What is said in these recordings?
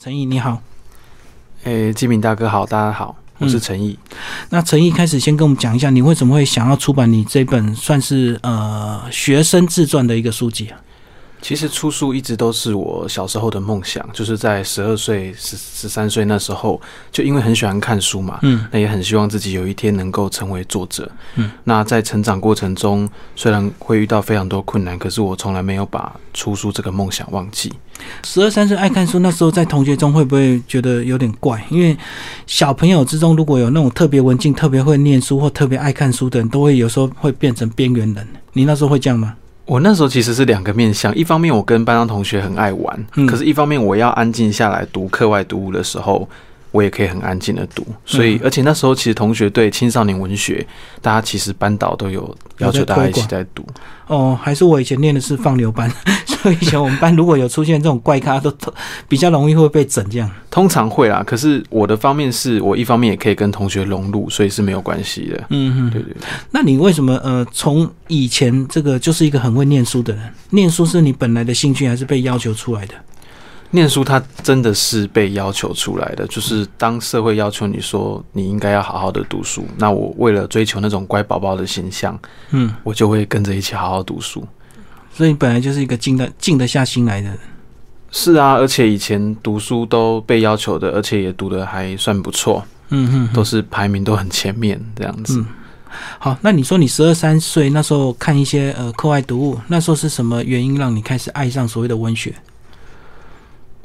陈毅你好，诶，金敏大哥好，大家好，我是陈毅。那陈毅开始先跟我们讲一下，你为什么会想要出版你这本算是呃学生自传的一个书籍啊？其实出书一直都是我小时候的梦想，就是在十二岁、十十三岁那时候，就因为很喜欢看书嘛，嗯那也很希望自己有一天能够成为作者。嗯，那在成长过程中，虽然会遇到非常多困难，可是我从来没有把出书这个梦想忘记。十二三岁爱看书，那时候在同学中会不会觉得有点怪？因为小朋友之中如果有那种特别文静、特别会念书或特别爱看书的人，都会有时候会变成边缘人。你那时候会这样吗？我那时候其实是两个面向，一方面我跟班上同学很爱玩，嗯。可是一方面我要安静下来读课外读物的时候，我也可以很安静的读。所以，嗯而且那时候其实同学对青少年文学，大家其实班导都有要求大家一起在读。哦，还是我以前念的是放牛班，所以以前我们班如果有出现这种怪咖，都都比较容易会被整这样。通常会啦，可是我的方面是我一方面也可以跟同学融入，所以是没有关系的。嗯哼，对对对，那你为什么呃，从以前这个就是一个很会念书的人，念书是你本来的兴趣，还是被要求出来的？念书它真的是被要求出来的，就是当社会要求你说你应该要好好的读书，那我为了追求那种乖宝宝的形象，嗯，我就会跟着一起好好读书。所以你本来就是一个静得静得下心来的人。是啊，而且以前读书都被要求的，而且也读的还算不错，嗯哼都是排名都很前面这样子。嗯好，那你说你十二三岁那时候看一些呃课外读物，那时候是什么原因让你开始爱上所谓的文学？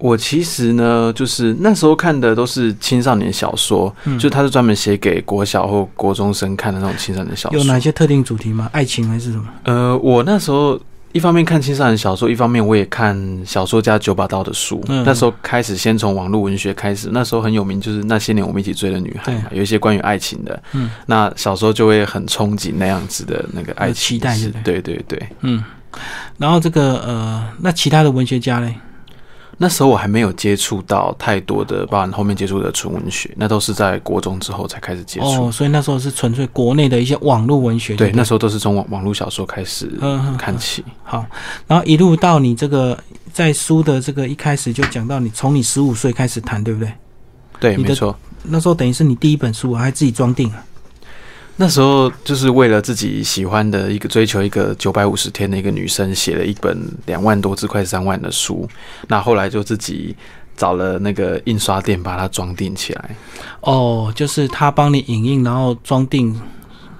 我其实呢，就是那时候看的都是青少年小说，嗯就他是专门写给国小或国中生看的那种青少年小说。有哪些特定主题吗？爱情还是什么？呃，我那时候一方面看青少年小说，一方面我也看小说家九把刀的书。嗯那时候开始先从网络文学开始，那时候很有名，就是那些年我们一起追的女孩嘛，有一些关于爱情的。嗯，那小时候就会很憧憬那样子的那个爱情期待是对对对。嗯，然后这个呃，那其他的文学家嘞？那时候我还没有接触到太多的，包含后面接触的纯文学，那都是在国中之后才开始接触。哦，所以那时候是纯粹国内的一些网络文学。对，那时候都是从网网络小说开始嗯嗯看起。好，然后一路到你这个在书的这个一开始就讲到你从你十五岁开始谈，对不对？对，没错。那时候等于是你第一本书啊，还自己装订啊。那时候就是为了自己喜欢的一个追求一个九百五十天的一个女生，写了一本两万多字、快三万的书。那后来就自己找了那个印刷店把它装订起来。哦，就是他帮你影印，然后装订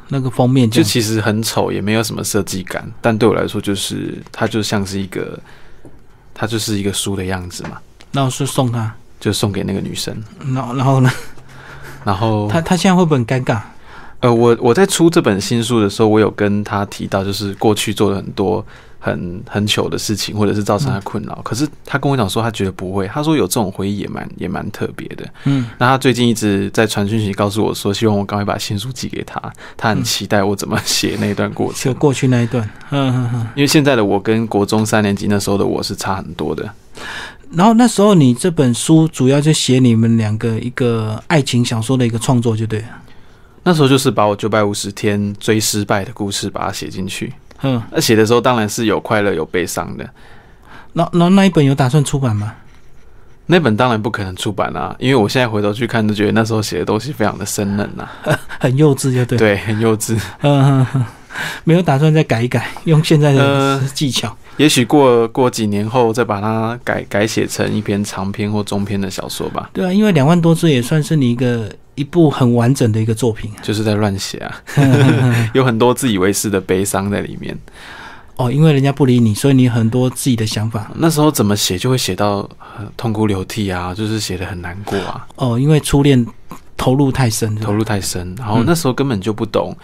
那个封面，就其实很丑，也没有什么设计感，但对我来说，就是它就像是一个，它就是一个书的样子嘛，那我是送他，就送给那个女生。然后然后呢，然后他他现在会不会很尴尬？呃，我我在出这本新书的时候，我有跟他提到，就是过去做了很多很很糗的事情，或者是造成他困扰。可是他跟我讲说，他觉得不会，他说有这种回忆也蛮也蛮特别的。嗯，那他最近一直在传讯息告诉我说，希望我赶快把新书寄给他，他很期待我怎么写那一段过程。就过去那一段，嗯嗯嗯。因为现在的我跟国中三年级那时候的我是差很多的。然后那时候你这本书主要就写你们两个一个爱情小说的一个创作，就对了。那时候就是把我九百五十天追失败的故事把它写进去。嗯，那写的时候当然是有快乐有悲伤的。那那那一本有打算出版吗？那本当然不可能出版啊，因为我现在回头去看，都觉得那时候写的东西非常的生嫩呐、很幼稚，就对。，对，很幼稚。嗯没有打算再改一改，用现在的呃技巧。也许过过几年后，再把它改改写成一篇长篇或中篇的小说吧，对啊，因为两万多字也算是你一个一部很完整的一个作品。就是在乱写啊，有很多自以为是的悲伤在里面。哦，因为人家不理你，所以你很多自己的想法。那时候怎么写就会写到呃痛哭流涕啊，就是写的很难过啊，哦，因为初恋投入太深，投入太深，然后那时候根本就不懂。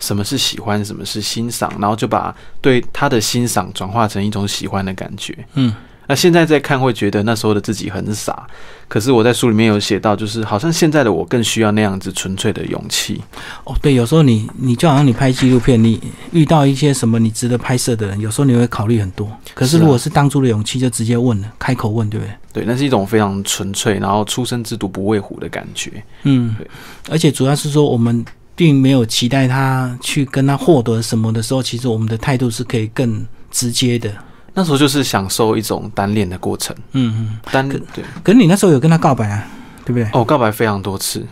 什么是喜欢，什么是欣赏，然后就把对他的欣赏转化成一种喜欢的感觉。嗯，那现在再看会觉得那时候的自己很傻，可是我在书里面有写到，就是好像现在的我更需要那样子纯粹的勇气。哦，对，有时候你你就好像你拍纪录片，你遇到一些什么你值得拍摄的人，有时候你会考虑很多。可是如果是当初的勇气，就直接问了，开口问，对不对？对，那是一种非常纯粹，然后初生之犊不畏虎的感觉。嗯对，而且主要是说我们并没有期待他去跟他获得什么的时候，其实我们的态度是可以更直接的。那时候就是享受一种单恋的过程，嗯嗯。单恋对可是你那时候有跟他告白啊，对不对？哦，告白非常多次，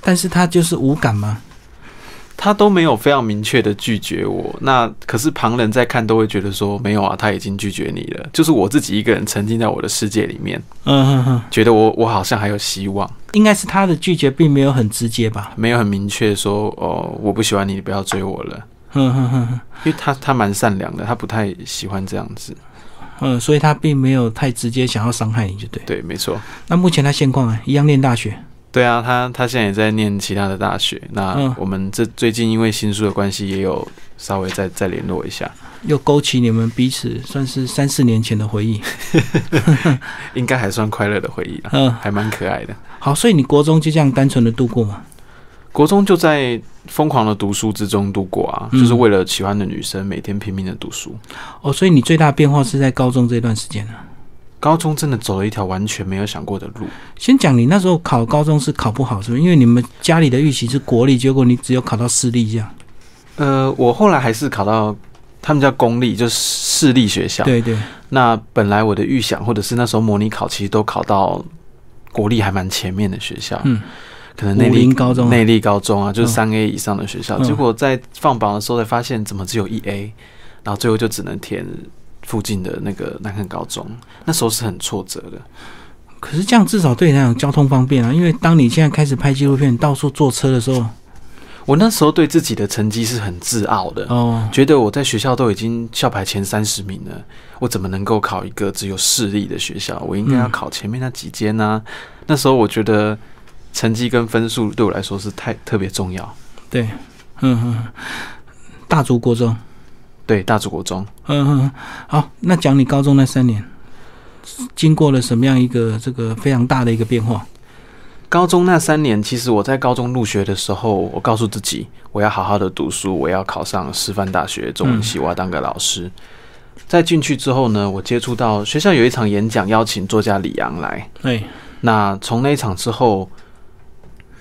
但是他就是无感吗？他都没有非常明确的拒绝我。那可是旁人在看都会觉得说没有啊，他已经拒绝你了。就是我自己一个人沉浸在我的世界里面，嗯哼哼，觉得我我好像还有希望，应该是他的拒绝并没有很直接吧？没有很明确说哦我不喜欢你，你不要追我了。嗯哼哼哼，因为他他蛮善良的，他不太喜欢这样子。嗯，所以他并没有太直接想要伤害你，就对。对，没错。那目前他现况啊，一样念大学。对啊，他他现在也在念其他的大学。那嗯我们这最近因为新书的关系，也有稍微再再联络一下，又勾起你们彼此算是三四年前的回忆。应该还算快乐的回忆啊，嗯，还蛮可爱的。好，所以你国中就这样单纯的度过吗？国中就在疯狂的读书之中度过啊，嗯就是为了喜欢的女生，每天拼命的读书。哦，所以你最大的变化是在高中这段时间啊。高中真的走了一条完全没有想过的路。先讲你那时候考高中是考不好，是不是？因为你们家里的预期是国立，结果你只有考到私立这样。呃，我后来还是考到他们叫公立，就是私立学校。对对，那本来我的预想，或者是那时候模拟考，其实都考到国立还蛮前面的学校，嗯，武可能内力高中啊内力高中啊，就是嗯三 A 以上的学校。嗯结果在放榜的时候才发现，怎么只有一 A，然后最后就只能填附近的那个南肯高中。那时候是很挫折的。可是这样至少对你来讲交通方便啊，因为当你现在开始拍纪录片，到处坐车的时候，我那时候对自己的成绩是很自傲的，哦，觉得我在学校都已经校排前三十名了，我怎么能够考一个只有市立的学校？我应该要嗯考前面那几间呢、那时候我觉得成绩跟分数对我来说是太特别重要。对，嗯嗯，大竹国中，对，大主国中，嗯嗯，好，那讲你高中那三年，经过了什么样一个这个非常大的一个变化？高中那三年，其实我在高中入学的时候，我告诉自己，我要好好的读书，我要考上师范大学中文系，我要当个老师。在进去之后呢，我接触到学校有一场演讲，邀请作家李阳来。哎，那从那一场之后，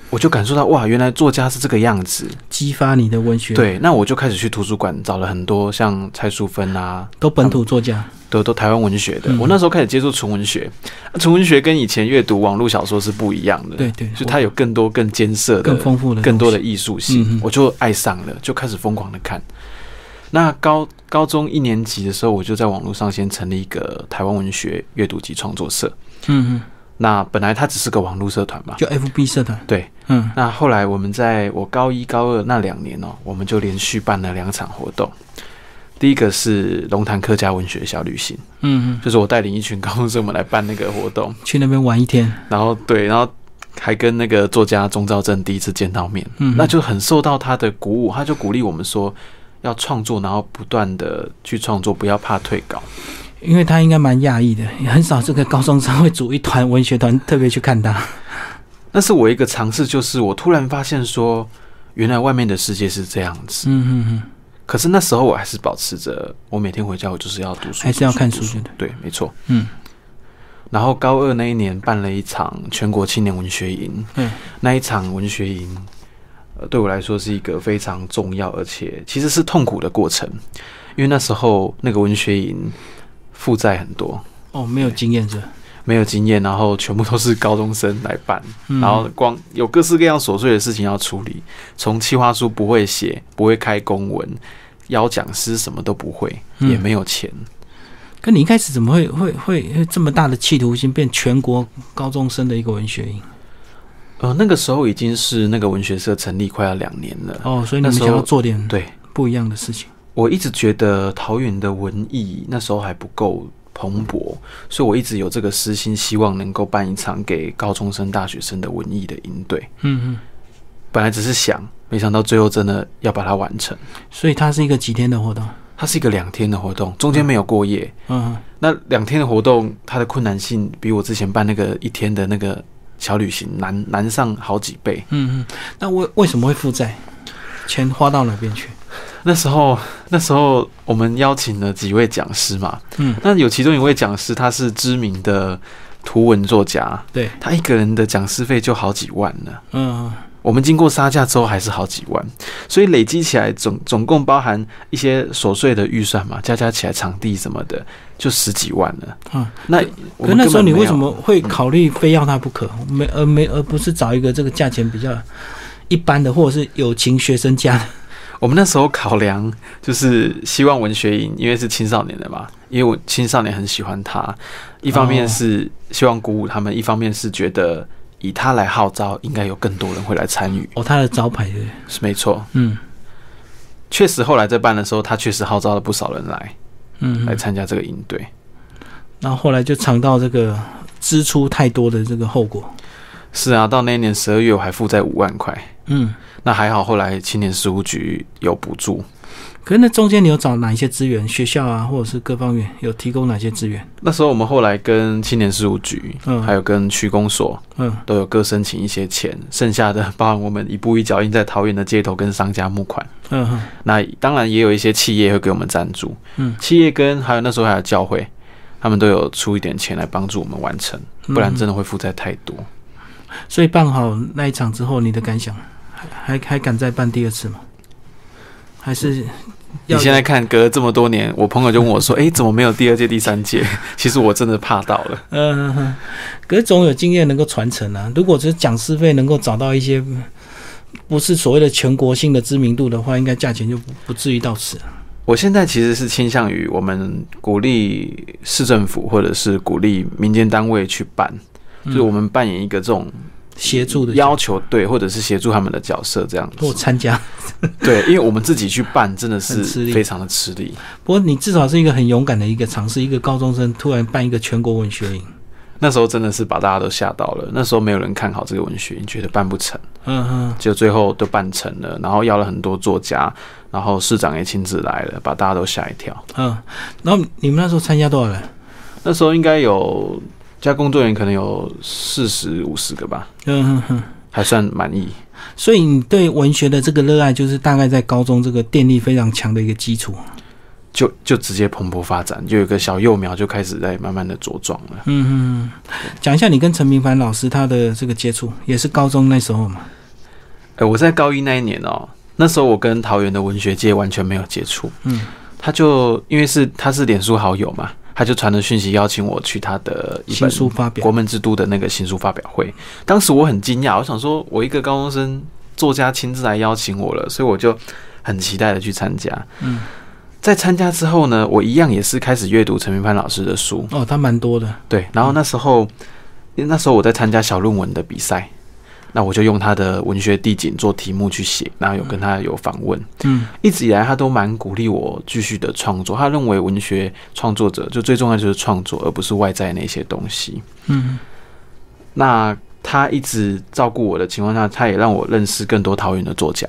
我就感受到哇，原来作家是这个样子。激发你的文学，，对，那我就开始去图书馆找了很多像蔡淑芬啊，都本土作家，都都台湾文学的。嗯我那时候开始接触纯文学，啊纯文学跟以前阅读网络小说是不一样的。对对，就它有更多更艰涩的、更丰富的更多的艺术性，嗯我就爱上了，就开始疯狂的看。那高高中一年级的时候，我就在网络上先成立一个台湾文学阅读及创作社。嗯嗯，那本来它只是个网络社团嘛，就 FB 社团，对。嗯。那后来我们在我高一高二那两年哦，我们就连续办了两场活动。第一个是龙潭客家文学小旅行，嗯嗯，就是我带领一群高中生们来办那个活动，去那边玩一天，然后对，然后还跟那个作家钟兆正第一次见到面，嗯，那就很受到他的鼓舞，他就鼓励我们说要创作，然后不断的去创作，不要怕退稿。因为他应该蛮讶异的，也很少这个高中生会组一团文学团特别去看他，那是我一个尝试，就是我突然发现说，原来外面的世界是这样子。嗯嗯嗯，可是那时候我还是保持着，我每天回家我就是要读书，还是要看书的。对，没错。嗯。然后高二那一年办了一场全国青年文学营，嗯。那一场文学营，呃，对我来说是一个非常重要，而且其实是痛苦的过程，因为那时候那个文学营负债很多，哦，没有经验是，没有经验，然后全部都是高中生来办，嗯然后光有各式各样琐碎的事情要处理，从企划书不会写，不会开公文，邀讲师什么都不会，嗯也没有钱。可你一开始怎么会会会会这么大的企图心，变全国高中生的一个文学营？呃，那个时候已经是那个文学社成立快要两年了。哦，所以你们那时候想要做点对不一样的事情。我一直觉得桃园的文艺那时候还不够蓬勃，所以我一直有这个私心，希望能够办一场给高中生、大学生的文艺的营队。嗯嗯，本来只是想，没想到最后真的要把它完成。所以它是一个几天的活动。它是一个两天的活动，中间没有过夜。嗯那两天的活动，它的困难性比我之前办那个一天的那个小旅行难难上好几倍。嗯嗯，那为为什么会负债？钱花到哪边去？那时候，那时候我们邀请了几位讲师嘛，嗯，那有其中一位讲师，他是知名的图文作家，对，他一个人的讲师费就好几万呢。嗯我们经过杀价之后还是好几万，所以累积起来总总共包含一些琐碎的预算嘛，加加起来场地什么的就十几万了。嗯，那可那时候你为什么会考虑非要他不可？没而没而不是找一个这个价钱比较一般的，或者是友情学生家的？我们那时候考量就是希望文学营，因为是青少年的嘛，因为我青少年很喜欢他，一方面哦是希望鼓舞他们，一方面是觉得以他来号召，应该有更多人会来参与，哦，他的招牌对？是没错。嗯确实，后来在办的时候，他确实号召了不少人来嗯嗯，来参加这个营队。然后后来就尝到这个支出太多的这个后果。是啊，到那一年十二月，我还负债五万块。嗯，那还好，后来青年事务局有补助。可是那中间你有找哪一些资源？学校啊，或者是各方面有提供哪些资源？那时候我们后来跟青年事务局，嗯还有跟区公所嗯都有各申请一些钱，剩下的包含我们一步一脚印在桃园的街头跟商家募款。嗯嗯那当然也有一些企业会给我们赞助，嗯，企业跟还有那时候还有教会，他们都有出一点钱来帮助我们完成，不然真的会负债太多。所以办好那一场之后，你的感想还还还敢再办第二次吗？还是你现在看，隔了这么多年，我朋友就问我说：“诶，怎么没有第二届、第三届？” 其实我真的怕到了。嗯，可是总有经验能够传承啊。如果只是讲师费能够找到一些嗯不是所谓的全国性的知名度的话，应该价钱就不不至于到此。我现在其实是倾向于我们鼓励市政府或者是鼓励民间单位去办，就是我们扮演一个这种协助的要求，对，或者是协助他们的角色这样或子。参加。对，因为我们自己去办真的是非常的吃力。不过你至少是一个很勇敢的一个尝试，一个高中生突然办一个全国文学营。那时候真的是把大家都吓到了，那时候没有人看好这个文学，觉得办不成，嗯哼，就最后都办成了，然后邀了很多作家，然后市长也亲自来了，把大家都吓一跳。嗯。然后你们那时候参加多少人？那时候应该有加工作人员可能有四十五十个吧，嗯哼哼。还算满意。所以你对文学的这个热爱，就是大概在高中这个电力非常强的一个基础。就就直接蓬勃发展，就有一个小幼苗就开始在慢慢的茁壮了。嗯嗯，讲一下你跟陈明凡老师他的这个接触，也是高中那时候嘛。哎、我在高一那一年哦，那时候我跟桃园的文学界完全没有接触。嗯，他就因为是他是脸书好友嘛，他就传了讯息邀请我去他的新本书发表国，门之都的那个新书发表会。当时我很惊讶，我想说，我一个高中生作家亲自来邀请我了，所以我就很期待的去参加。嗯，在参加之后呢，我一样也是开始阅读陈明帆老师的书。哦，他蛮多的。对，然后那时候，那时候我在参加小论文的比赛，那我就用他的文学地景做题目去写，然后有跟他有访问。嗯一直以来，他都蛮鼓励我继续的创作。他认为文学创作者就最重要就是创作，而不是外在那些东西。嗯那他一直照顾我的情况下，他也让我认识更多桃园的作家。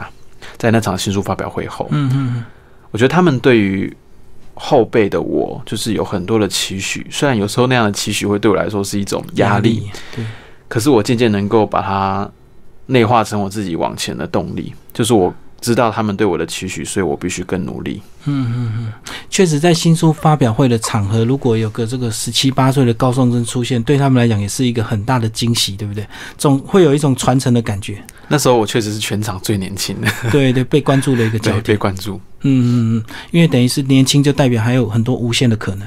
在那场新书发表会后，嗯嗯我觉得他们对于后辈的我，就是有很多的期许。虽然有时候那样的期许会对我来说是一种压力，，对，可是我渐渐能够把它内化成我自己往前的动力。就是我知道他们对我的期许，所以我必须更努力。嗯嗯嗯，确实，在新书发表会的场合，如果有个这个十七八岁的高中生出现，对他们来讲也是一个很大的惊喜，对不对？总会有一种传承的感觉。那时候我确实是全场最年轻的，对对，被关注的一个焦对，点。被关注。嗯嗯嗯，因为等于是年轻，就代表还有很多无限的可能。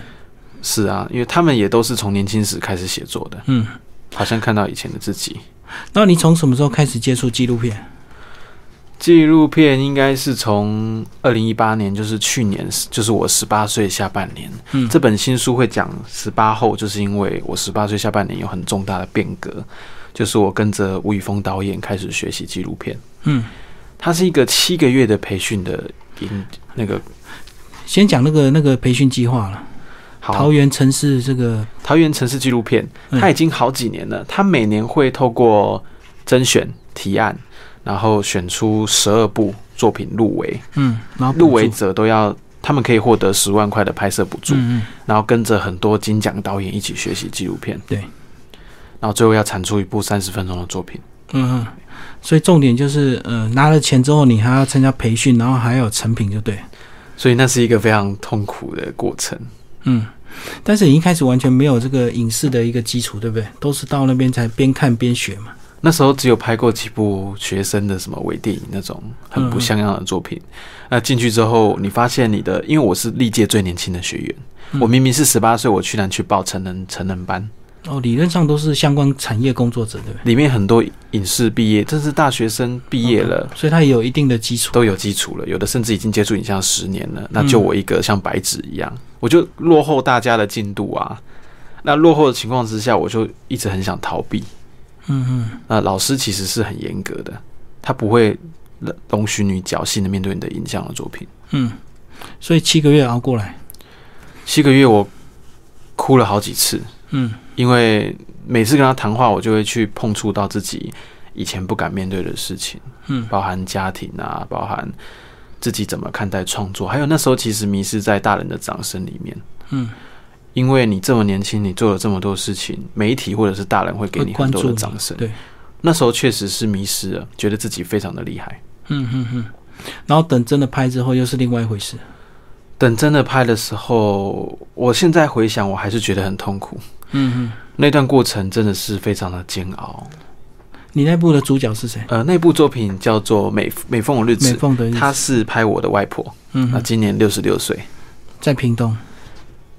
是啊，因为他们也都是从年轻时开始写作的，嗯，好像看到以前的自己。那你从什么时候开始接触纪录片？纪录片应该是从二零一八年，就是去年，就是我十八岁下半年。嗯这本新书会讲十八后，就是因为我十八岁下半年有很重大的变革，就是我跟着吴宇峰导演开始学习纪录片。嗯，它是一个七个月的培训的营，那个先讲那个那个培训计划了。好桃园城市这个，桃园城市纪录片，嗯它已经好几年了。它每年会透过甄选提案，然后选出十二部作品入围，嗯，然后入围，者都要他们可以获得十万块的拍摄补助，嗯嗯，然后跟着很多金奖导演一起学习纪录片，对，然后最后要产出一部三十分钟的作品。嗯嗯，所以重点就是，呃，拿了钱之后，你还要参加培训，然后还有成品，就对。所以那是一个非常痛苦的过程。嗯，但是你一开始完全没有这个影视的一个基础，对不对？都是到那边才边看边学嘛。那时候只有拍过几部学生的什么微电影那种很不像样的作品。那进去之后，你发现你的，因为我是历届最年轻的学员，我明明是十八岁，我居然去报成人成人班。哦，理论上都是相关产业工作者，对不对？里面很多影视毕业，这是大学生毕业了，所以他也有一定的基础。都有基础了，有的甚至已经接触影像十年了。那就我一个像白纸一样，我就落后大家的进度啊。那落后的情况之下，我就一直很想逃避。嗯嗯，那老师其实是很严格的，他不会容容许你侥幸的面对你的影像的作品。嗯，所以七个月熬过来，七个月我哭了好几次，嗯因为每次跟他谈话，我就会去碰触到自己以前不敢面对的事情，嗯包含家庭啊，包含自己怎么看待创作，还有那时候其实迷失在大人的掌声里面。嗯，因为你这么年轻，你做了这么多事情，媒体或者是大人会给你很多的掌声。对，那时候确实是迷失了，觉得自己非常的厉害。嗯嗯嗯，然后等真的拍之后又是另外一回事。等真的拍的时候，我现在回想，我还是觉得很痛苦。嗯嗯，那段过程真的是非常的煎熬。你那部的主角是谁？呃，那部作品叫做《美美凤的日子美》，凤的日子她是拍我的外婆，嗯哼，那今年六十六岁。在屏东。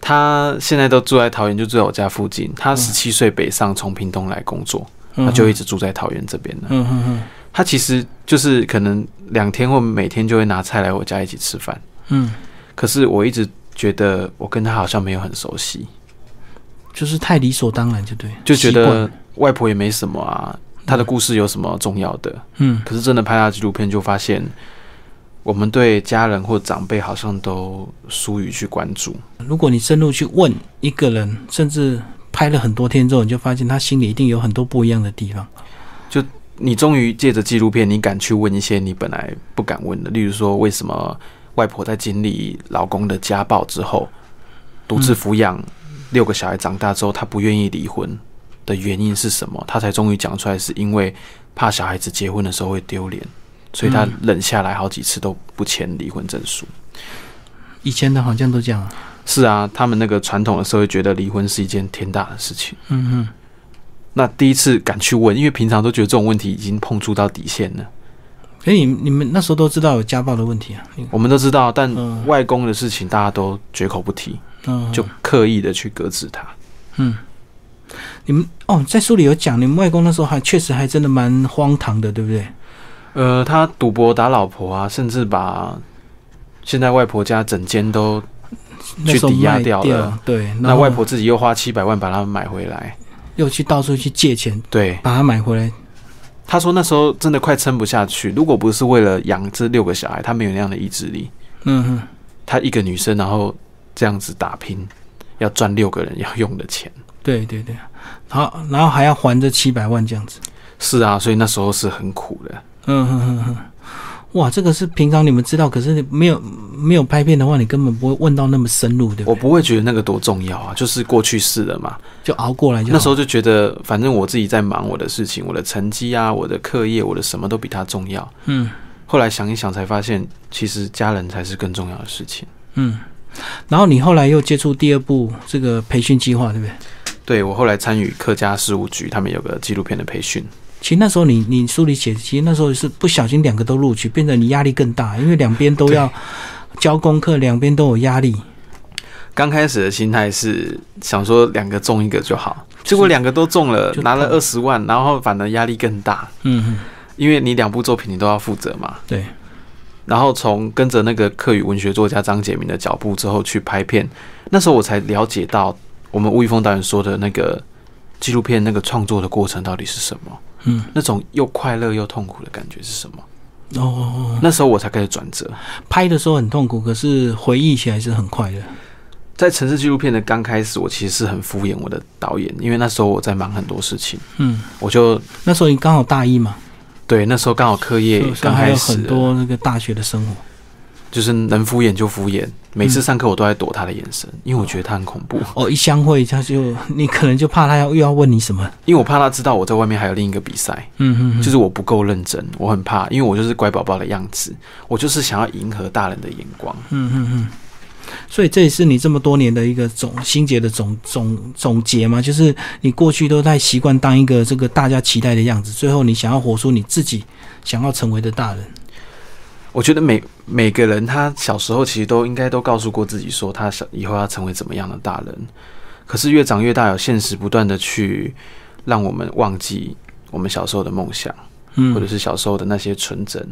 她现在都住在桃园，就住在我家附近。她十七岁北上，从屏东来工作，嗯她就一直住在桃园这边了。嗯嗯嗯，她其实就是可能两天或每天就会拿菜来我家一起吃饭。嗯，可是我一直觉得我跟她好像没有很熟悉，就是太理所当然，就对，就觉得外婆也没什么啊，她的故事有什么重要的？嗯可是真的拍她的纪录片，就发现我们对家人或长辈好像都疏于去关注。如果你深入去问一个人，甚至拍了很多天之后，你就发现他心里一定有很多不一样的地方。就你终于借着纪录片，你敢去问一些你本来不敢问的，例如说，为什么外婆在经历老公的家暴之后，独自抚养六个小孩长大之后，她不愿意离婚的原因是什么？他才终于讲出来，是因为怕小孩子结婚的时候会丢脸，所以她嗯忍下来好几次都不签离婚证书。以前的好像都这样啊。是啊，他们那个传统的社会觉得离婚是一件天大的事情。嗯嗯，那第一次敢去问，因为平常都觉得这种问题已经碰触到底线了。所以你你们那时候都知道有家暴的问题啊。我们都知道，但嗯外公的事情大家都绝口不提，嗯，就刻意的去搁置他。嗯，你们哦，在书里有讲，你们外公那时候还确实还真的蛮荒唐的，对不对？呃，他赌博打老婆啊，甚至把现在外婆家整间都，去抵押掉了对，那外婆自己又花七百万把它买回来。又去到处去借钱对，把它买回来。他说那时候真的快撑不下去，如果不是为了养这六个小孩，他没有那样的意志力。嗯哼，他一个女生，然后这样子打拼，要赚六个人要用的钱。对对对，好，然后还要还这七百万这样子。是啊，所以那时候是很苦的。嗯哼哼哼，哇，这个是平常你们知道，可是你没有没有拍片的话，你根本不会问到那么深入，对不对？我不会觉得那个多重要啊，就是过去式了嘛。就熬过来就。那时候就觉得，反正我自己在忙我的事情，我的成绩啊，我的课业，我的什么都比他重要。嗯后来想一想，才发现其实家人才是更重要的事情。嗯，然后你后来又接触第二部这个培训计划，对不对？对我后来参与客家事务局，他们有个纪录片的培训。其实那时候你你书里写，其实那时候是不小心两个都录取，变得你压力更大，因为两边都要交功课，两边都有压力。刚开始的心态是想说两个中一个就好，结果两个都中了就，拿了二十万，然后反而压力更大，嗯嗯，因为你两部作品你都要负责嘛。对，然后从跟着那个客语文学作家张杰明的脚步之后去拍片，那时候我才了解到我们吴宇峰导演说的那个纪录片那个创作的过程到底是什么，嗯，那种又快乐又痛苦的感觉是什么。哦，那时候我才开始转折。拍的时候很痛苦，可是回忆起来是很快乐。在城市纪录片的刚开始，我其实是很敷衍我的导演，因为那时候我在忙很多事情，嗯，我就那时候你刚好大一嘛，对那时候刚好课业刚还有很开始很，多那个大学的生活。就是能敷衍就敷衍。每次上课我都在躲他的眼神，因为我觉得他很恐怖，哦，一相会他就你可能就怕他要又要问你什么。因为我怕他知道我在外面还有另一个比赛。嗯嗯，就是我不够认真，我很怕，因为我就是乖宝宝的样子，我就是想要迎合大人的眼光。嗯嗯嗯。所以这也是你这么多年的一个总心结的总总总结嘛，就是你过去都在习惯当一个这个大家期待的样子，最后你想要活出你自己想要成为的大人。我觉得每每个人他小时候其实都应该都告诉过自己说他想以后要成为怎么样的大人，可是越长越大，有现实不断的去让我们忘记我们小时候的梦想，嗯，或者是小时候的那些纯真，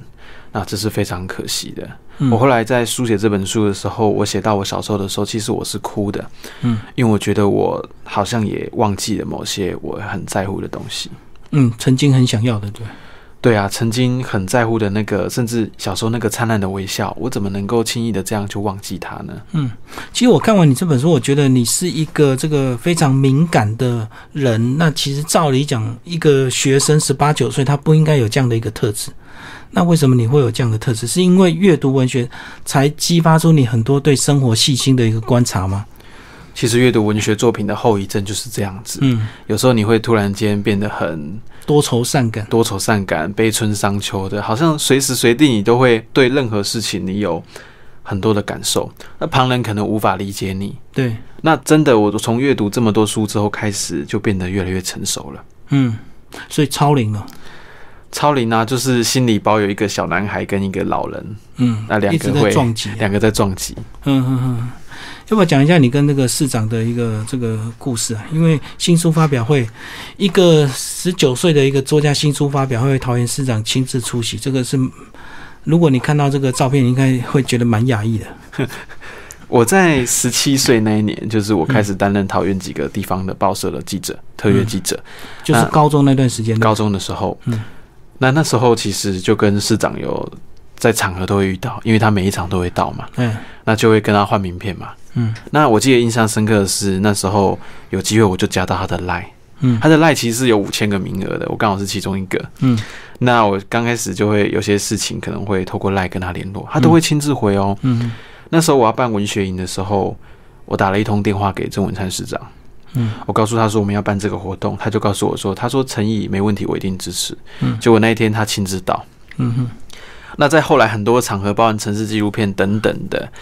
那这是非常可惜的。嗯我后来在书写这本书的时候，我写到我小时候的时候，其实我是哭的，嗯，因为我觉得我好像也忘记了某些我很在乎的东西。嗯，曾经很想要的，对，对啊，曾经很在乎的那个，甚至小时候那个灿烂的微笑，我怎么能够轻易的这样就忘记它呢？嗯其实我看完你这本书，我觉得你是一个这个非常敏感的人。那其实照理讲，一个学生十八九岁，他不应该有这样的一个特质。那为什么你会有这样的特质？是因为阅读文学才激发出你很多对生活细心的一个观察吗？其实阅读文学作品的后遗症就是这样子，嗯，有时候你会突然间变得很多愁善感。多愁善感、悲春伤秋的，好像随时随地你都会对任何事情你有很多的感受，那旁人可能无法理解你。对，那真的，我从阅读这么多书之后开始，就变得越来越成熟了。嗯，所以超龄了。超龄啊，就是心里包有一个小男孩跟一个老人，嗯，那两个会在撞击。两个在撞击。嗯嗯嗯，要不要讲一下你跟那个市长的一个这个故事啊？因为新书发表会，一个十九岁的一个作家新书发表会，桃园市长亲自出席，这个是如果你看到这个照片，你应该会觉得蛮讶异的。我在十七岁那一年，就是我开始担任桃园几个地方的报社的记者、特约记者。就是高中那段时间，高中的时候，嗯那那时候其实就跟市长有在场合都会遇到，因为他每一场都会到嘛，嗯。那就会跟他换名片嘛。嗯。那我记得印象深刻的是，那时候有机会我就加到他的 line，嗯。他的 line 其实是有五千个名额的，我刚好是其中一个。嗯。那我刚开始就会有些事情可能会透过 line 跟他联络，他都会亲自回哦。嗯。那时候我要办文学营的时候，我打了一通电话给郑文灿市长，嗯我告诉他说我们要办这个活动，他就告诉我说，他说诚意没问题，我一定支持。嗯结果那一天他亲自到。嗯哼那在后来很多场合，包含城市纪录片等等的，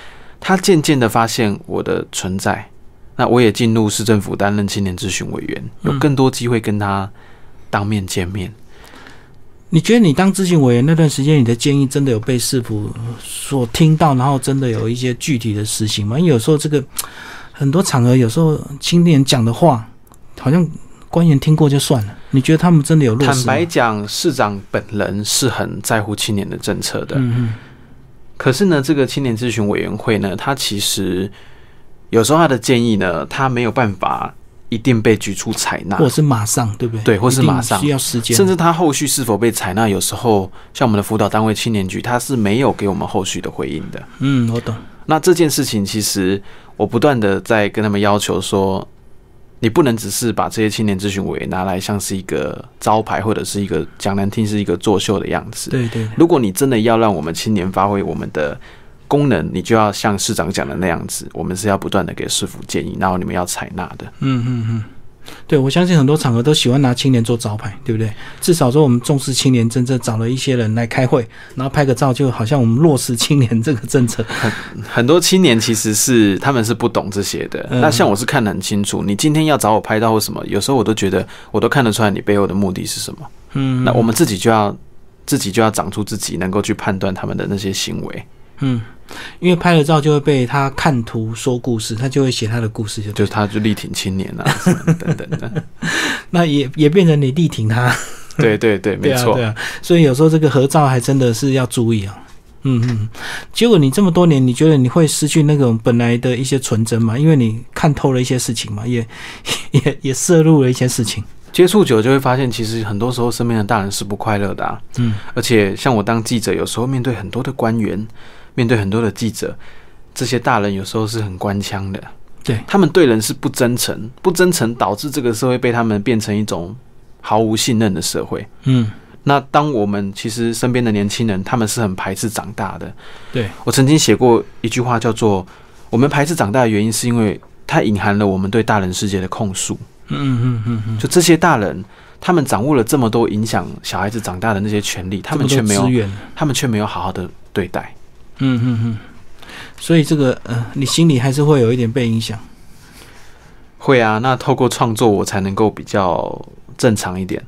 他渐渐的发现我的存在。那我也进入市政府担任青年咨询委员，有嗯更多机会跟他当面见面。你觉得你当咨询委员那段时间，你的建议真的有被市府所听到，然后真的有一些具体的实行吗？因为有时候这个很多场合，有时候青年讲的话，好像官员听过就算了。你觉得他们真的有落坦实吗？白讲，市长本人是很在乎青年的政策的。嗯可是呢，这个青年咨询委员会呢，他其实有时候他的建议呢，他没有办法一定被举出采纳嗯，或，是马上，对不对？对或是马上需要时间，甚至他后续是否被采纳，有时候像我们的辅导单位青年局，他是没有给我们后续的回应的。嗯，我懂。那这件事情，其实我不断的在跟他们要求说，你不能只是把这些青年咨询委员拿来像是一个招牌，或者是一个讲难听是一个作秀的样子。对对，如果你真的要让我们青年发挥我们的功能，你就要像市长讲的那样子，我们是要不断的给市府建议，然后你们要采纳的。嗯嗯嗯，对，我相信很多场合都喜欢拿青年做招牌，对不对？至少说我们重视青年政策，找了一些人来开会，然后拍个照，就好像我们落实青年这个政策。很多青年其实是他们是不懂这些的。嗯那像我是看得很清楚，你今天要找我拍到或什么，有时候我都觉得我都看得出来你背后的目的是什么。嗯，那我们自己就要自己就要长出自己能够去判断他们的那些行为，嗯，因为拍了照就会被他看图说故事，他就会写他的故事就，就是他就力挺青年啊 等等的。那也也变成你力挺他，对对对，没对啊错。对啊，所以有时候这个合照还真的是要注意啊。嗯嗯，结果你这么多年，你觉得你会失去那种本来的一些纯真吗？因为你看透了一些事情嘛，也也也摄入了一些事情。接触久就会发现，其实很多时候身边的大人是不快乐的啊。嗯而且像我当记者，有时候面对很多的官员，面对很多的记者，这些大人有时候是很官腔的。对他们对人是不真诚，不真诚导致这个社会被他们变成一种毫无信任的社会。嗯，那当我们其实身边的年轻人，他们是很排斥长大的。对，我曾经写过一句话，叫做“我们排斥长大的原因，是因为它隐含了我们对大人世界的控诉”。嗯嗯嗯嗯，就这些大人，他们掌握了这么多影响小孩子长大的那些权利，他们却没有。他们却没有好好的对待。嗯嗯嗯，所以这个呃，你心里还是会有一点被影响。会啊，那透过创作，我才能够比较正常一点。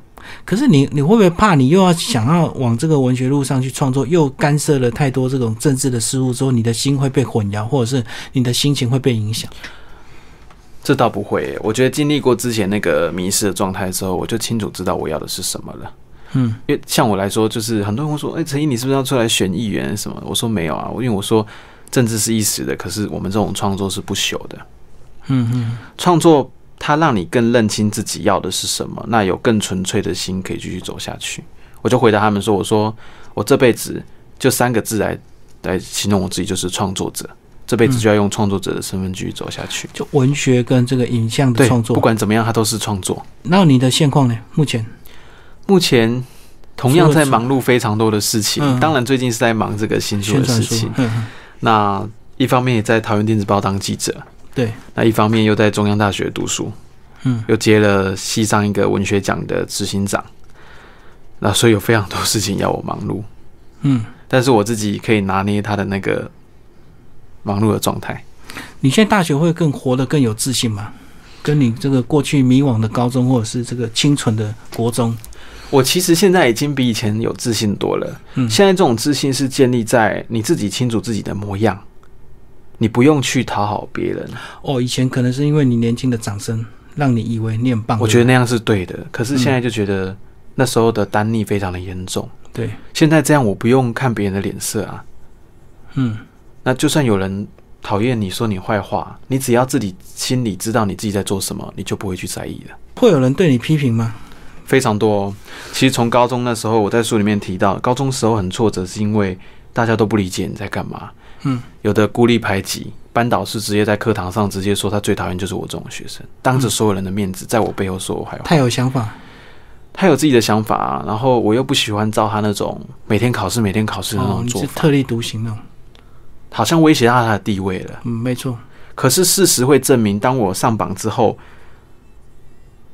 可是你你会不会怕你又要想要往这个文学路上去创作，又干涉了太多这种政治的事物之后，你的心会被混淆，或者是你的心情会被影响？这倒不会，我觉得经历过之前那个迷失的状态之后，我就清楚知道我要的是什么了。嗯，因为像我来说，就是很多人会说：“哎，陈毅，你是不是要出来选议员什么？”我说没有啊，因为我说政治是一时的，可是我们这种创作是不朽的。嗯嗯，创作它让你更认清自己要的是什么，那有更纯粹的心可以继续走下去。我就回答他们说：“我说我这辈子就三个字来来形容我自己，就是创作者。这辈子就要用创作者的身份继续走下去。就文学跟这个影像的，创作，不管怎么样，它都是创作。那你的现况呢？目前目前同样在忙碌非常多的事情，嗯。当然最近是在忙这个新书的事情。，那一方面也在桃园电子报当记者，对，那一方面又在中央大学读书，嗯。又接了系上一个文学奖的执行长，那所以有非常多事情要我忙碌，嗯，但是我自己可以拿捏他的那个忙碌的状态。你现在大学会更活得更有自信吗？跟你这个过去迷惘的高中，或者是这个清纯的国中，我其实现在已经比以前有自信多了。嗯现在这种自信是建立在你自己清楚自己的模样，你不用去讨好别人。哦，以前可能是因为你年轻的掌声，让你以为你很棒。我觉得那样是对的，可是现在就觉得那时候的单逆非常的严重。不对，现在这样，我不用看别人的脸色啊。嗯，那就算有人讨厌你说你坏话，你只要自己心里知道你自己在做什么，你就不会去在意了。会有人对你批评吗？非常多哦。其实从高中那时候，我在书里面提到，高中时候很挫折，是因为大家都不理解你在干嘛。嗯，有的孤立排挤，班导师直接在课堂上直接说他最讨厌就是我这种学生，当着所有人的面子，在我背后说我坏话。太有想法，他有自己的想法、啊，然后我又不喜欢照他那种每天考试、每天考试的那哦，种做法，特立独行那种。好像威胁到他的地位了。嗯，没错。可是事实会证明，当我上榜之后，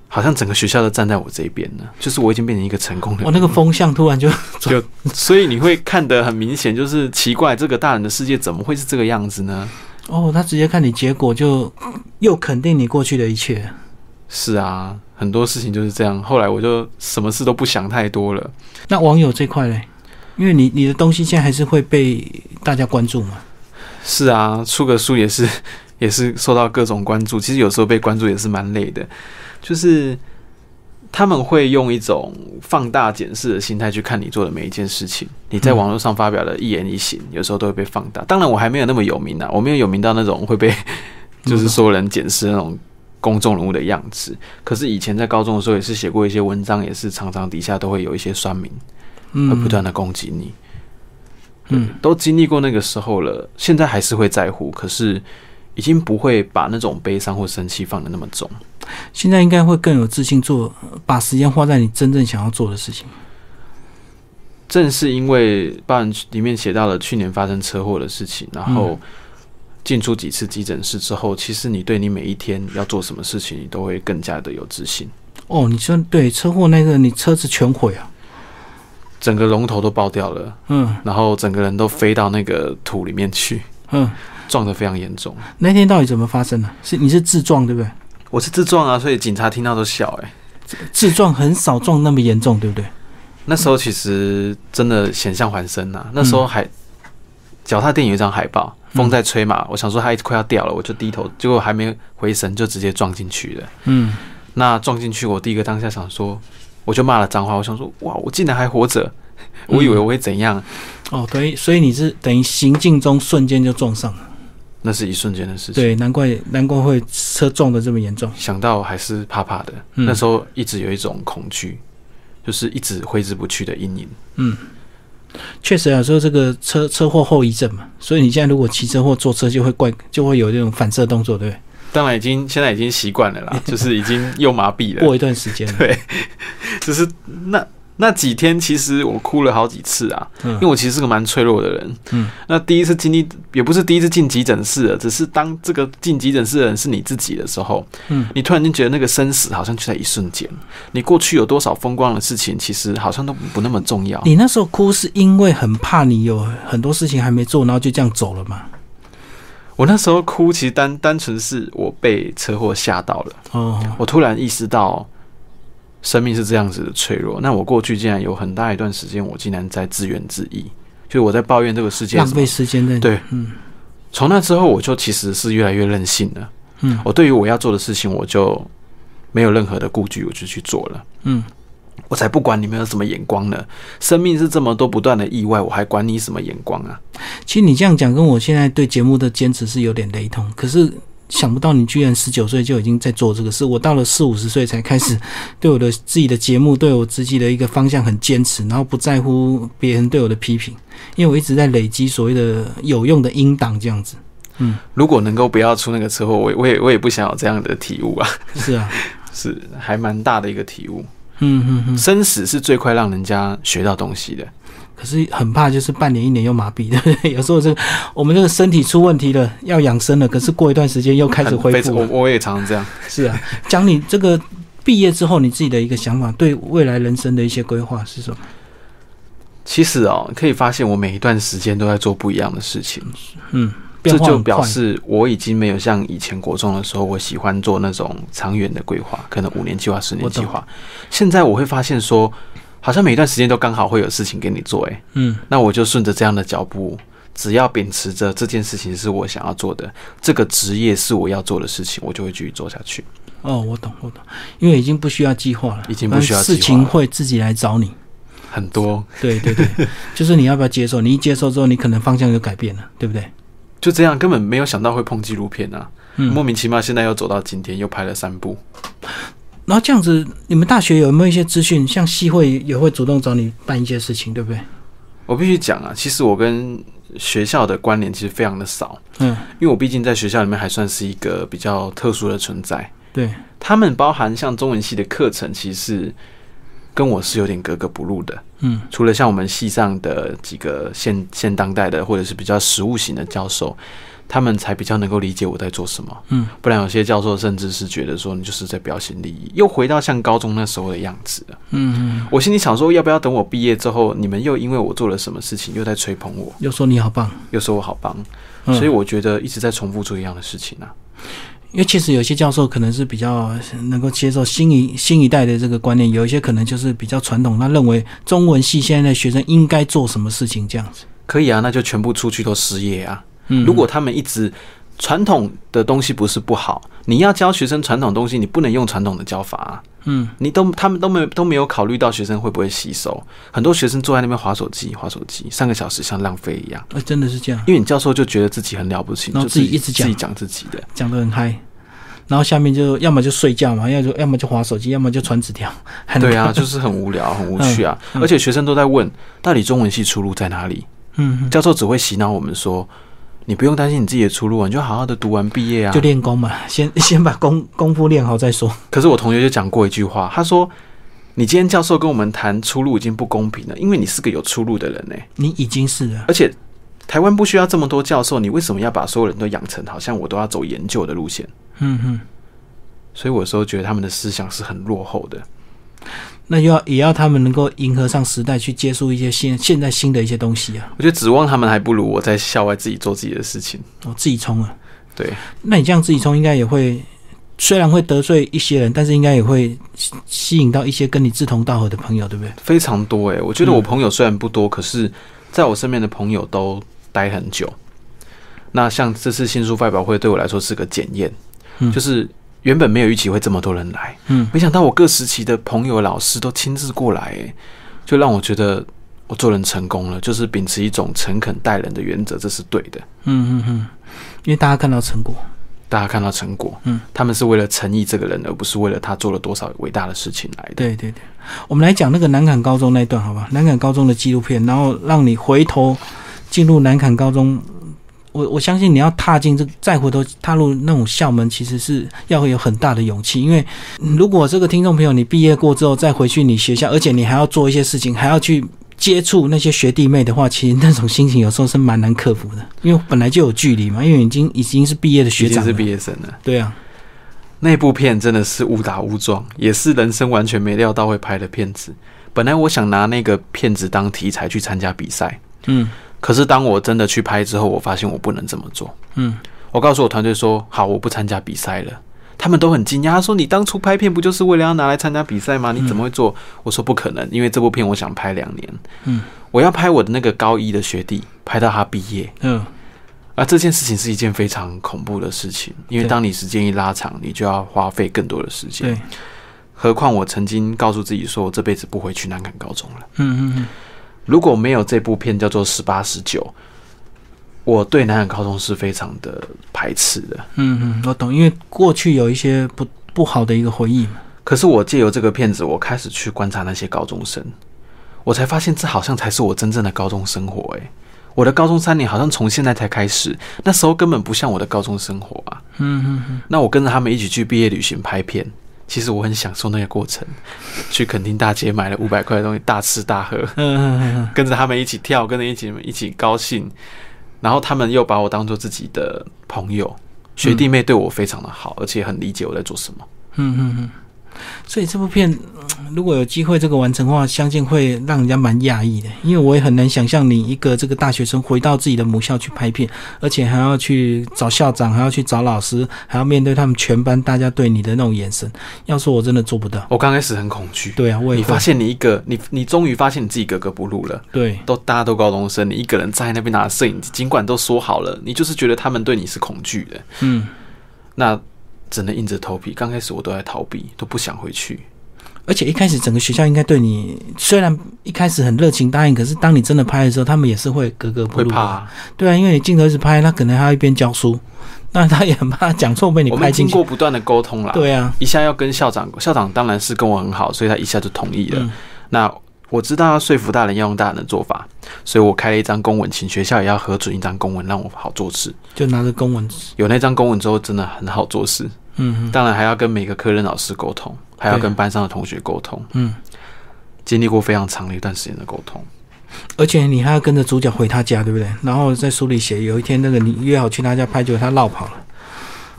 好像整个学校都站在我这一边呢，就是我已经变成一个成功的人。我那个风向突然就 就所以你会看得很明显，就是奇怪，这个大人的世界怎么会是这个样子呢？哦，他直接看你结果就又肯定你过去的一切。是啊，很多事情就是这样。后来我就什么事都不想太多了。那网友这块嘞，因为你你的东西现在还是会被大家关注嘛。是啊，出个书也是也是受到各种关注。其实有时候被关注也是蛮累的，就是他们会用一种放大检视的心态去看你做的每一件事情。你在网络上发表的一言一行，有时候都会被放大。当然，我还没有那么有名啊，我没有有名到那种会被就是所有人检视那种公众人物的样子。可是以前在高中的时候，也是写过一些文章，也是常常底下都会有一些酸民嗯，会不断的攻击你。嗯，都经历过那个时候了，现在还是会在乎，可是已经不会把那种悲伤或生气放的那么重。现在应该会更有自信做，把时间花在你真正想要做的事情。正是因为报案里面写到了去年发生车祸的事情，然后进出几次急诊室之后，其实你对你每一天要做什么事情，你都会更加的有自信。哦，你说对，车祸那个你车子全毁啊。整个龙头都爆掉了，嗯然后整个人都飞到那个土里面去，嗯，撞得非常严重。那天到底怎么发生的？是你是自撞对不对？我是自撞啊，所以警察听到都笑哎、自撞很少撞那么严重，对不对？那时候其实真的险象环生呐、那时候还脚踏垫有一张海报，风在吹嘛，我想说它快要掉了，我就低头，结果还没回神就直接撞进去了。嗯，那撞进去，我第一个当下想说，我就骂了脏话，我想说哇，我竟然还活着，我以为我会怎样？哦，对，所以你是等于行进中瞬间就撞上了。那是一瞬间的事情。对，难怪难怪会车撞的这么严重。想到还是怕怕的，嗯那时候一直有一种恐惧，就是一直挥之不去的阴影。嗯，确实啊，说这个车车祸后遗症嘛，所以你现在如果骑车或坐车就会怪，就会有这种反射动作，对不对当然已经现在已经习惯了啦，就是已经又麻痹？了。过一段时间，对，就是那那几天，其实我哭了好几次啊，嗯因为我其实是个蛮脆弱的人。嗯，那第一次经历也不是第一次进急诊室了，只是当这个进急诊室的人是你自己的时候，嗯，你突然间觉得那个生死好像就在一瞬间。你过去有多少风光的事情，其实好像都不那么重要。你那时候哭是因为很怕你有很多事情还没做，然后就这样走了吗？我那时候哭，其实单单纯是我被车祸吓到了，哦，我突然意识到生命是这样子的脆弱。那我过去竟然有很大一段时间，我竟然在自怨自艾，就是我在抱怨这个世界浪费时间在对，嗯从那之后，我就其实是越来越任性了。嗯我对于我要做的事情，我就没有任何的顾忌，我就去做了。嗯，我才不管你们有什么眼光呢！生命是这么多不断的意外，我还管你什么眼光啊？其实你这样讲，跟我现在对节目的坚持是有点雷同。可是想不到你居然十九岁就已经在做这个事，我到了四五十岁才开始对我的自己的节目，对我自己的一个方向很坚持，然后不在乎别人对我的批评，因为我一直在累积所谓的有用的音档，这样子。嗯，如果能够不要出那个车祸，我也我也我也不想有这样的体悟啊，是啊，是还蛮大的一个体悟。嗯嗯嗯。生死是最快让人家学到东西的。可是很怕，就是半年一年又麻痹，对不对？有时候这个我们这个身体出问题了，要养生了，可是过一段时间又开始恢复。我我也常常这样。是啊，讲你这个毕业之后你自己的一个想法，对未来人生的一些规划是什么？其实哦，可以发现我每一段时间都在做不一样的事情。嗯，这就表示我已经没有像以前国中的时候，我喜欢做那种长远的规划，可能五年计划、十年计划。现在我会发现说，好像每一段时间都刚好会有事情给你做，哎，嗯那我就顺着这样的脚步，只要秉持着这件事情是我想要做的，这个职业是我要做的事情，我就会继续做下去。哦，我懂我懂，因为已经不需要计划了，已经不需要计划事情会自己来找你。很多对对对，就是你要不要接受？你一接受之后，你可能方向就改变了，对不对？就这样，根本没有想到会碰纪录片啊！嗯莫名其妙，现在又走到今天，又拍了三部。然后这样子，你们大学有没有一些资讯？像系会也会主动找你办一些事情，对不对？我必须讲啊，其实我跟学校的关联其实非常的少，嗯，因为我毕竟在学校里面还算是一个比较特殊的存在。对，他们包含像中文系的课程，其实跟我是有点格格不入的。嗯除了像我们系上的几个现现当代的或者是比较实务型的教授，他们才比较能够理解我在做什么。嗯，不然有些教授甚至是觉得说你就是在标新立异，又回到像高中那时候的样子了。嗯嗯，我心里想说，要不要等我毕业之后，你们又因为我做了什么事情又在吹捧我，又说你好棒，又说我好棒，嗯所以我觉得一直在重复做一样的事情啊。因为其实有些教授可能是比较能够接受新一新一代的这个观念，有一些可能就是比较传统，他认为中文系现在的学生应该做什么事情这样子。可以啊，那就全部出去都失业啊。嗯，如果他们一直传统的东西不是不好，你要教学生传统东西，你不能用传统的教法啊。嗯你都他们都没有都没有考虑到学生会不会吸收，很多学生坐在那边划手机，划手机三个小时像浪费一样。哎、真的是这样，因为你教授就觉得自己很了不起，然后就自己一直讲自己讲自己的，讲的很嗨，然后下面就要么就睡觉嘛，要就要么就划手机，要么就传纸条。很对啊，就是很无聊，很无趣啊。嗯嗯而且学生都在问，到底中文系出路在哪里？嗯，嗯教授只会洗脑我们说，你不用担心你自己的出路啊，你就好好的读完毕业啊就。练功嘛，先 先把功功夫练好再说。可是我同学就讲过一句话，他说：“你今天教授跟我们谈出路已经不公平了，因为你是个有出路的人呢、你已经是了，而且台湾不需要这么多教授，你为什么要把所有人都养成好像我都要走研究的路线？嗯哼，所以我有时候觉得他们的思想是很落后的。那又要也要他们能够迎合上时代，去接触一些新现在新的一些东西啊。我觉得指望他们还不如我在校外自己做自己的事情。我自己冲啊，对，那你这样自己冲，应该也会，虽然会得罪一些人，但是应该也会吸吸引到一些跟你志同道合的朋友，对不对？非常多诶、我觉得我嗯朋友虽然不多，可是在我身边的朋友都待很久。那像这次新书发表会对我来说是个检验，嗯就是原本没有预期会这么多人来，嗯没想到我各时期的朋友、老师都亲自过来，诶，就让我觉得我做人成功了，就是秉持一种诚恳待人的原则，这是对的。嗯嗯嗯，因为大家看到成果，大家看到成果，嗯，他们是为了诚意这个人，而不是为了他做了多少伟大的事情来的。对对对，我们来讲那个南坎高中那一段，好吧？南坎高中的纪录片，然后让你回头进入南坎高中。我我相信你要踏进这再回头踏入那种校门，其实是要有很大的勇气。因为嗯如果这个听众朋友你毕业过之后再回去你学校，而且你还要做一些事情，还要去接触那些学弟妹的话，其实那种心情有时候是蛮难克服的。因为本来就有距离嘛，因为已经已经是毕业的学长是毕业生了。对啊，那部片真的是误打误撞，也是人生完全没料到会拍的片子。本来我想拿那个片子当题材去参加比赛，嗯可是当我真的去拍之后，我发现我不能这么做。嗯，我告诉我团队说，好，我不参加比赛了。他们都很惊讶，他说：“你当初拍片不就是为了要拿来参加比赛吗？你怎么会做？”我说：“不可能，因为这部片我想拍两年，嗯，我要拍我的那个高一的学弟，拍到他毕业。嗯，而这件事情是一件非常恐怖的事情，因为当你时间一拉长，你就要花费更多的时间。对，何况我曾经告诉自己说，我这辈子不回去南港高中了。嗯嗯嗯，如果没有这部片叫做《十八十九》，我对南海高中是非常的排斥的。嗯嗯，我懂，因为过去有一些不不好的一个回忆嘛。可是我借由这个片子，我开始去观察那些高中生，我才发现这好像才是我真正的高中生活。诶，我的高中三年好像从现在才开始，那时候根本不像我的高中生活啊。嗯嗯嗯，那我跟着他们一起去毕业旅行拍片，其实我很享受那个过程。去垦丁大街买了五百块的东西，大吃大喝，跟着他们一起跳，跟着一起一起高兴。然后他们又把我当做自己的朋友，学弟妹对我非常的好，而且很理解我在做什么。嗯嗯嗯，所以这部片嗯如果有机会这个完成的话，相信会让人家蛮讶异的，因为我也很难想象你一个这个大学生回到自己的母校去拍片，而且还要去找校长，还要去找老师，还要面对他们全班大家对你的那种眼神。要说我真的做不到。我刚开始很恐惧，对啊，我也你发现你一个你你终于发现你自己格格不入了，对，都大家都高中生，你一个人在那边拿着摄影机，尽管都说好了，你就是觉得他们对你是恐惧的，嗯，那只能硬着头皮。刚开始我都在逃避，都不想回去。而且一开始整个学校应该对你虽然一开始很热情答应，可是当你真的拍的时候，他们也是会格格不入。会怕啊、对啊，因为你镜头一直拍，他可能还要一边教书，那他也很怕讲错被你拍经拍进去。过不断的沟通啦，对啊，一下要跟校长，校长当然是跟我很好，所以他一下就同意了。嗯那我知道要说服大人要用大人的做法，所以我开了一张公文，请学校也要核准一张公文，让我好做事。就拿着公文纸，有那张公文之后，真的很好做事。嗯当然还要跟每个科任老师沟通，还要跟班上的同学沟通，嗯，经历过非常长的一段时间的沟通。而且你还要跟着主角回他家，对不对？然后在书里写，有一天那个你约好去他家拍，结果他绕跑了。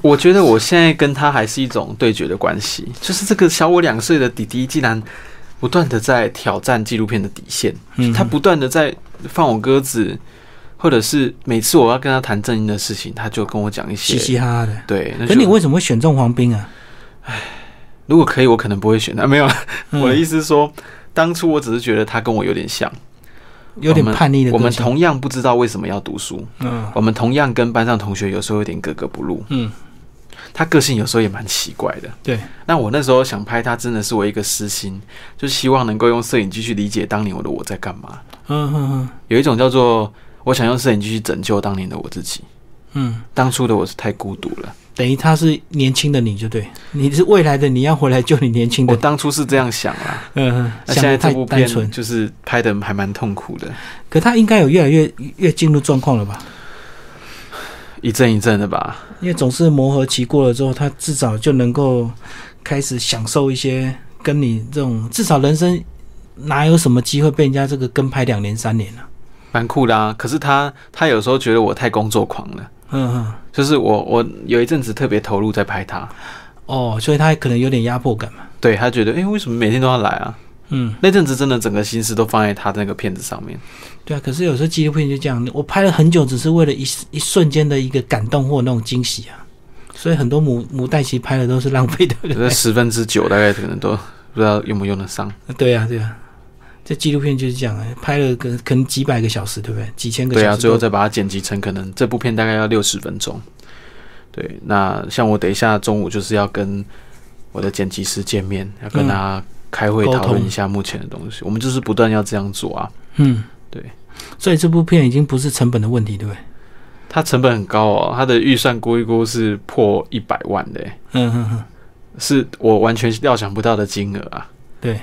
我觉得我现在跟他还是一种对决的关系，就是这个小我两岁的弟弟，竟然不断的在挑战纪录片的底线，嗯，他不断的在放我鸽子，或者是每次我要跟他谈正经的事情，他就跟我讲一些嘻嘻哈哈的。对。那可你为什么会选中黄斌啊？如果可以，我可能不会选他。没有，嗯我的意思是说，当初我只是觉得他跟我有点像，有点叛逆的我们。同样不知道为什么要读书，嗯我们同样跟班上同学有时候有点格格不入。嗯，他个性有时候也蛮奇怪的。对，那我那时候想拍他，真的是我一个私心，就希望能够用摄影机去理解当年我的我在干嘛。嗯嗯有一种叫做我想用摄影机去拯救当年的我自己。嗯，当初的我是太孤独了，等于他是年轻的你就对，你是未来的你要回来救你年轻的我。当初是这样想啦。嗯嗯，那现在太这部片就是拍的还蛮痛苦的，可他应该有越来越越进入状况了吧？一阵一阵的吧。因为总是磨合期过了之后，他至少就能够开始享受一些跟你这种，至少人生哪有什么机会被人家这个跟拍两年三年啊？蛮酷的啊。可是他他有时候觉得我太工作狂了，嗯嗯，就是我我有一阵子特别投入在拍他，哦，所以他可能有点压迫感嘛。对他觉得，哎，为什么每天都要来啊？嗯，那阵子真的整个心思都放在他那个片子上面。对啊。可是有时候纪录片就这样，我拍了很久，只是为了一一瞬间的一个感动或那种惊喜啊。所以很多母母带其拍的都是浪费的。对不这十分之九大概可能都不知道用不用得上。对啊，对啊。这纪录片就是这样，拍了可可能几百个小时，对不对？几千个小时。对啊，最后再把它剪辑成可能这部片大概要六十分钟。对，那像我等一下中午就是要跟我的剪辑师见面，要跟嗯他开会讨论一下目前的东西。我们就是不断要这样做啊。嗯，对。所以这部片已经不是成本的问题，对不对？它成本很高哦，它的预算估一估是破一百万的欸，嗯哼哼，是我完全料想不到的金额啊！对。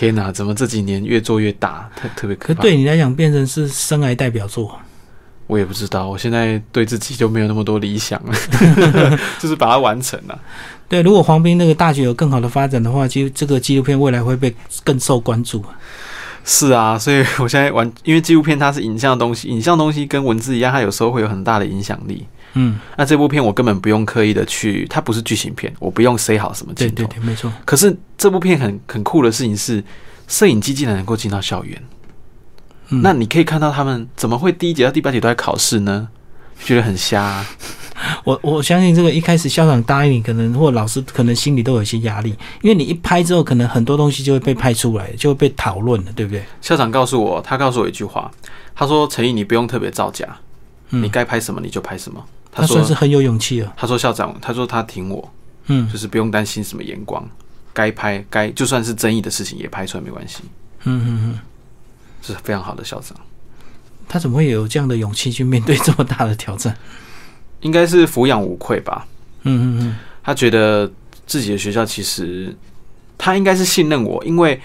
天哪，怎么这几年越做越大，特特别可可怕。对你来讲，变成是生涯代表作。我也不知道，我现在对自己就没有那么多理想了，就是把它完成了。对，如果黄斌那个大学有更好的发展的话，其实这个纪录片未来会被更受关注。是啊，所以我现在玩，因为纪录片它是影像的东西，影像的东西跟文字一样，它有时候会有很大的影响力。嗯，那这部片我根本不用刻意的去，它不是剧情片，我不用塞好什么镜头。对对对，没错。可是这部片很很酷的事情是，摄影机竟然能够进到校园。嗯、那你可以看到他们怎么会第一节到第八节都在考试呢？觉得很瞎、啊。我我相信这个一开始校长答应你，可能或老师可能心里都有一些压力，因为你一拍之后，可能很多东西就会被拍出来，就会被讨论了，对不对？校长告诉我，他告诉我一句话，他说：“陈毅，你不用特别造假，嗯你该拍什么你就拍什么。”说他算是很有勇气了。他说校长，他说他挺我，嗯就是不用担心什么眼光，该拍该就算是争议的事情也拍出来没关系，嗯嗯嗯，是非常好的校长。他怎么会有这样的勇气去面对这么大的挑战？应该是抚养无愧吧。嗯嗯嗯他觉得自己的学校其实他应该是信任我，因为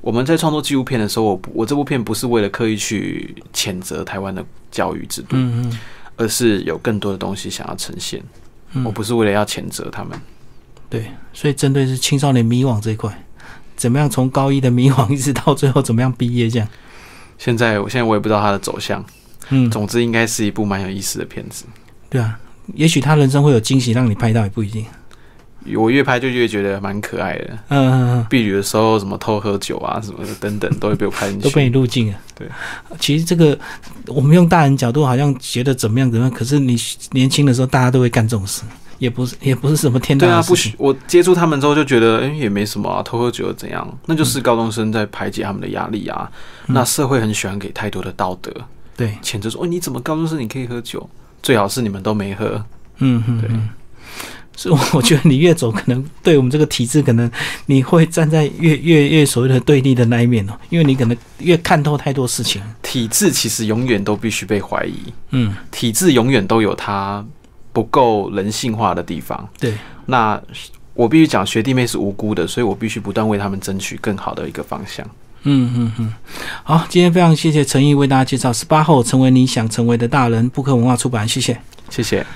我们在创作纪录片的时候，我不我这部片不是为了刻意去谴责台湾的教育制度，嗯嗯而是有更多的东西想要呈现。嗯我不是为了要谴责他们，对，所以针对是青少年迷惘这一块，怎么样从高一的迷惘一直到最后怎么样毕业这样？现在我现在我也不知道他的走向。嗯，总之，应该是一部蛮有意思的片子。对啊，也许他人生会有惊喜让你拍到，也不一定。我越拍就越觉得蛮可爱的。嗯嗯嗯。避雨的时候，什么偷喝酒啊，什么的等等，都会被我拍进去。都被你录进啊。对，其实这个我们用大人角度好像觉得怎么样怎么样，可是你年轻的时候大家都会干这种事，也不是也不是什么天大对啊，的事情。不许我接触他们之后就觉得，哎、也没什么啊，偷喝酒又怎样？那就是高中生在排解他们的压力啊。嗯那社会很喜欢给太多的道德对，谴责说，哦，你怎么高中生你可以喝酒？最好是你们都没喝。对嗯嗯嗯。所以 我觉得你越走，可能对我们这个体制，可能你会站在越越越所谓的对立的那一面哦，因为你可能越看透太多事情。体制其实永远都必须被怀疑，嗯，体制永远都有它不够人性化的地方。对，那我必须讲，学弟妹是无辜的，所以我必须不断为他们争取更好的一个方向。嗯嗯嗯。好，今天非常谢谢陈毅为大家介绍十八后成为你想成为的大人，布克文化出版，谢谢。谢谢。